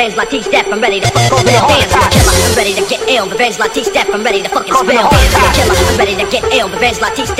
revenge like T-Step, I'm ready to fuck over your dance a killer. I'm ready to get ill, revenge like T-Step, I'm ready to fucking spill. I'm a killer, I'm ready to get ill, revenge like T-Step.